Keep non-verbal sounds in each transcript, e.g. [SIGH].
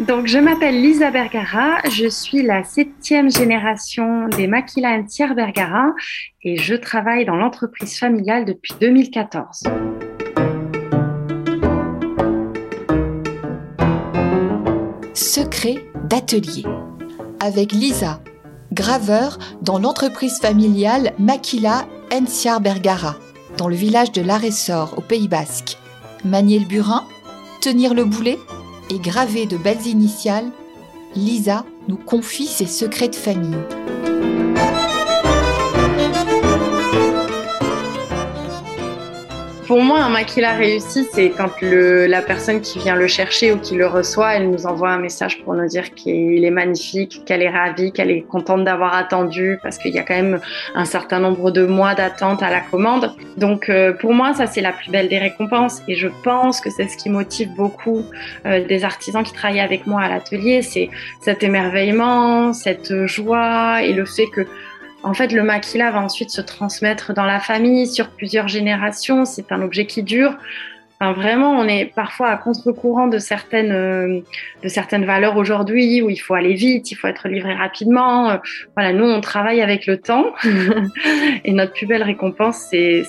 Donc, je m'appelle Lisa Bergara, je suis la septième génération des Makila Entière Bergara et je travaille dans l'entreprise familiale depuis 2014. Secret d'atelier avec Lisa, graveur dans l'entreprise familiale Makila Enciar Bergara, dans le village de l'Aressor au Pays Basque. Manier le burin, tenir le boulet et graver de belles initiales, Lisa nous confie ses secrets de famille. Pour moi, un maquilla réussi, c'est quand le, la personne qui vient le chercher ou qui le reçoit, elle nous envoie un message pour nous dire qu'il est magnifique, qu'elle est ravie, qu'elle est contente d'avoir attendu, parce qu'il y a quand même un certain nombre de mois d'attente à la commande. Donc, euh, pour moi, ça, c'est la plus belle des récompenses. Et je pense que c'est ce qui motive beaucoup euh, des artisans qui travaillent avec moi à l'atelier, c'est cet émerveillement, cette joie et le fait que en fait, le maquila va ensuite se transmettre dans la famille sur plusieurs générations. C'est un objet qui dure. Enfin, vraiment, on est parfois à contre-courant de certaines, euh, de certaines valeurs aujourd'hui où il faut aller vite, il faut être livré rapidement. Euh, voilà, nous, on travaille avec le temps [LAUGHS] et notre plus belle récompense, c'est,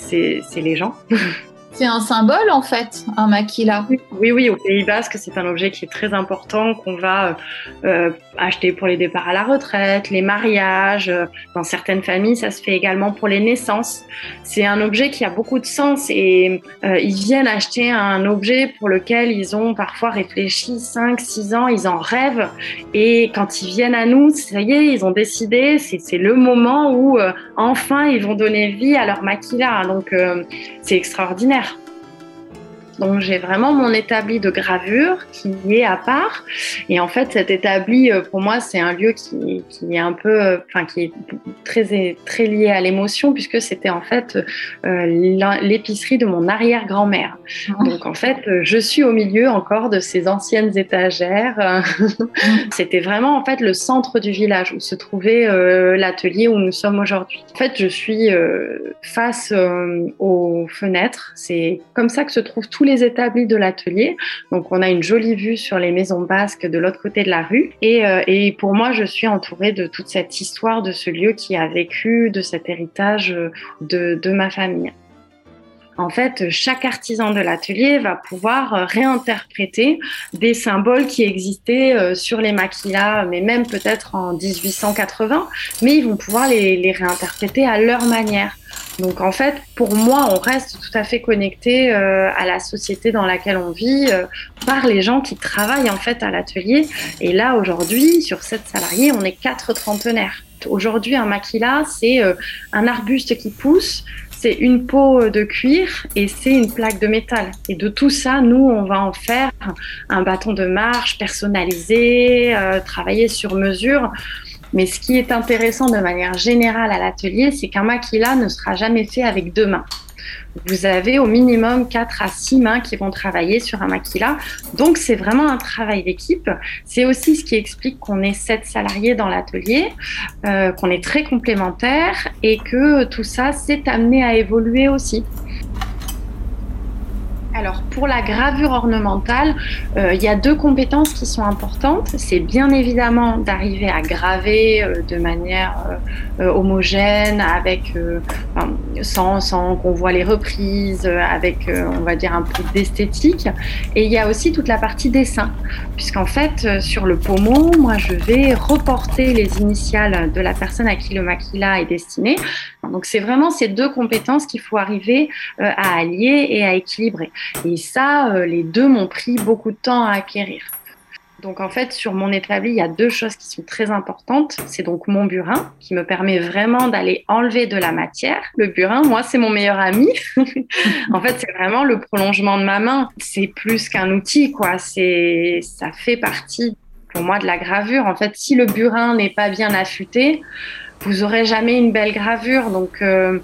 les gens. [LAUGHS] C'est un symbole en fait, un maquila. Oui, oui, au Pays Basque, c'est un objet qui est très important qu'on va euh, acheter pour les départs à la retraite, les mariages. Dans certaines familles, ça se fait également pour les naissances. C'est un objet qui a beaucoup de sens et euh, ils viennent acheter un objet pour lequel ils ont parfois réfléchi 5, 6 ans, ils en rêvent et quand ils viennent à nous, ça y est, ils ont décidé, c'est le moment où euh, enfin ils vont donner vie à leur maquila. Donc euh, c'est extraordinaire. Donc j'ai vraiment mon établi de gravure qui est à part. Et en fait, cet établi, euh, pour moi, c'est un lieu qui, qui, est un peu, euh, enfin, qui est très, très lié à l'émotion puisque c'était en fait euh, l'épicerie de mon arrière-grand-mère. Ah. Donc en fait, je suis au milieu encore de ces anciennes étagères. [LAUGHS] c'était vraiment en fait le centre du village où se trouvait l'atelier où nous sommes aujourd'hui. En fait, je suis face aux fenêtres. C'est comme ça que se trouvent tous les établis de l'atelier. Donc on a une jolie vue sur les maisons basques de l'autre côté de la rue. Et, euh, pour moi, je suis entourée de toute cette histoire de ce lieu qui a vécu, de cet héritage de, de ma famille. En fait, chaque artisan de l'atelier va pouvoir euh, réinterpréter des symboles qui existaient euh, sur les maquillas, mais même peut-être en 1880, mais ils vont pouvoir les, réinterpréter à leur manière. Donc en fait, pour moi, on reste tout à fait connecté euh, à la société dans laquelle on vit par les gens qui travaillent en fait à l'atelier. Et là, aujourd'hui, sur sept salariés, on est quatre trentenaires. Aujourd'hui, un maquila, c'est un arbuste qui pousse, c'est une peau de cuir et c'est une plaque de métal. Et de tout ça, nous, on va en faire un bâton de marche personnalisé, travailler sur mesure. Mais ce qui est intéressant de manière générale à l'atelier, c'est qu'un maquila ne sera jamais fait avec deux mains. Vous avez au minimum 4 à 6 mains qui vont travailler sur un maquila. Donc, c'est vraiment un travail d'équipe. C'est aussi ce qui explique qu'on est 7 salariés dans l'atelier, euh, qu'on est très complémentaires et que tout ça s'est amené à évoluer aussi. Alors pour la gravure ornementale, euh, il y a deux compétences qui sont importantes. C'est bien évidemment d'arriver à graver euh, de manière homogène, avec sans, qu'on voit les reprises, avec on va dire un peu d'esthétique. Et il y a aussi toute la partie dessin, puisqu'en fait sur le pommeau, moi je vais reporter les initiales de la personne à qui le maquilla est destiné. Donc c'est vraiment ces deux compétences qu'il faut arriver à allier et à équilibrer. Et ça, euh, les deux m'ont pris beaucoup de temps à acquérir. Donc en fait, sur mon établi, il y a deux choses qui sont très importantes. C'est donc mon burin qui me permet vraiment d'aller enlever de la matière. Le burin, moi, c'est mon meilleur ami. [LAUGHS] en fait, c'est vraiment le prolongement de ma main. C'est plus qu'un outil, quoi. C'est, ça fait partie pour moi de la gravure. En fait, si le burin n'est pas bien affûté, vous aurez jamais une belle gravure. Donc, euh,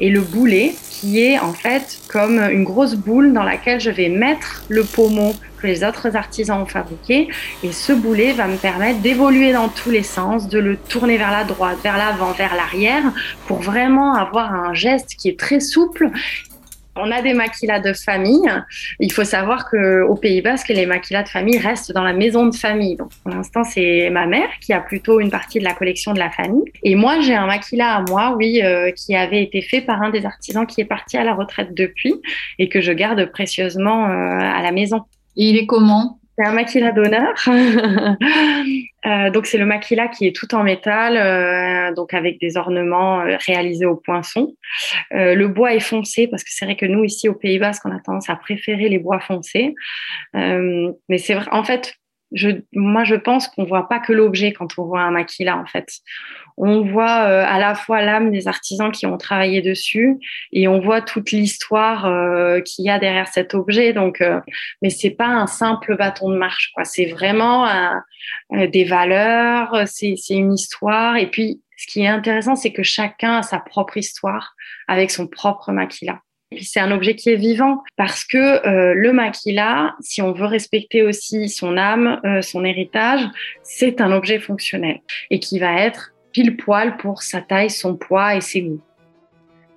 et le boulet, qui est en fait comme une grosse boule dans laquelle je vais mettre le pommeau que les autres artisans ont fabriqué. Et ce boulet va me permettre d'évoluer dans tous les sens, de le tourner vers la droite, vers l'avant, vers l'arrière, pour vraiment avoir un geste qui est très souple On a des maquilas de famille. Il faut savoir qu'au Pays Basque, les maquilas de famille restent dans la maison de famille. Donc, pour l'instant, c'est ma mère qui a plutôt une partie de la collection de la famille. Et moi, j'ai un maquila à moi, oui, euh, qui avait été fait par un des artisans qui est parti à la retraite depuis et que je garde précieusement euh, à la maison. Et il est comment? C'est un maquila d'honneur. [LAUGHS] euh, donc c'est le maquila qui est tout en métal, euh, donc avec des ornements euh, réalisés au poinçon. Le bois est foncé parce que c'est vrai que nous ici au Pays Basque on a tendance à préférer les bois foncés. Mais c'est vrai, en fait, moi je pense qu'on voit pas que l'objet quand on voit un maquila en fait on voit euh, à la fois l'âme des artisans qui ont travaillé dessus et on voit toute l'histoire euh, qu'il y a derrière cet objet. Donc, euh, mais c'est pas un simple bâton de marche, quoi. C'est vraiment des valeurs, c'est une histoire. Et puis, ce qui est intéressant, c'est que chacun a sa propre histoire avec son propre maquila. C'est un objet qui est vivant parce que le maquila, si on veut respecter aussi son âme, son héritage, c'est un objet fonctionnel et qui va être pile poil pour sa taille, son poids et ses goûts.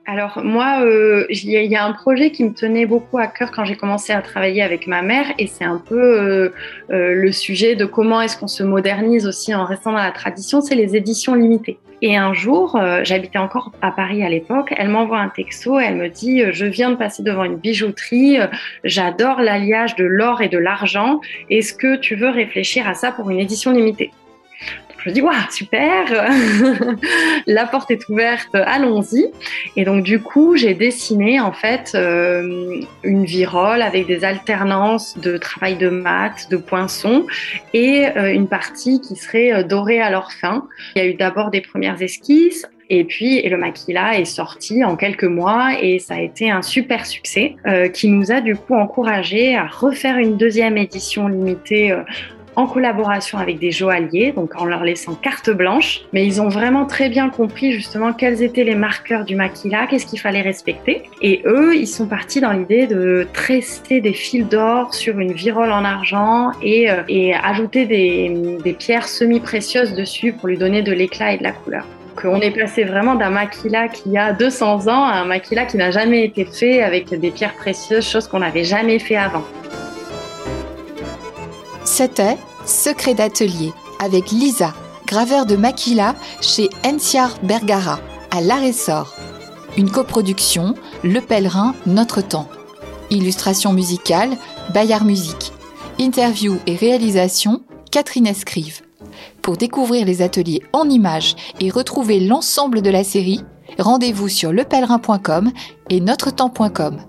Alors moi, euh, il y, a un projet qui me tenait beaucoup à cœur quand j'ai commencé à travailler avec ma mère et c'est un peu euh, euh, le sujet de comment est-ce qu'on se modernise aussi en restant dans la tradition, c'est les éditions limitées. Et un jour, j'habitais encore à Paris à l'époque, elle m'envoie un texto, elle me dit je viens de passer devant une bijouterie, j'adore l'alliage de l'or et de l'argent, est-ce que tu veux réfléchir à ça pour une édition limitée? Je me dis, waouh, super, [LAUGHS] la porte est ouverte, allons-y. Et donc, du coup, j'ai dessiné en fait euh, une virole avec des alternances de travail de mat, de poinçon et euh, une partie qui serait euh, dorée à leur fin. Il y a eu d'abord des premières esquisses, et puis, le maquila est sorti en quelques mois et ça a été un super succès qui nous a du coup encouragé à refaire une deuxième édition limitée en collaboration avec des joailliers, donc en leur laissant carte blanche. Mais ils ont vraiment très bien compris justement quels étaient les marqueurs du maquila, qu'est-ce qu'il fallait respecter. Et eux, ils sont partis dans l'idée de tresser des fils d'or sur une virole en argent et, euh, et ajouter des, des pierres semi-précieuses dessus pour lui donner de l'éclat et de la couleur. On est passé vraiment d'un maquila qui a 200 ans à un maquila qui n'a jamais été fait avec des pierres précieuses, chose qu'on n'avait jamais fait avant. C'était Secret d'atelier avec Lisa, graveur de Maquila chez Enciar Bergara à l'Aressor. Une coproduction Le Pèlerin Notre Temps. Illustration musicale Bayard Musique. Interview et réalisation Catherine Escrive. Pour découvrir les ateliers en images et retrouver l'ensemble de la série, rendez-vous sur lepèlerin.com et notretemps.com.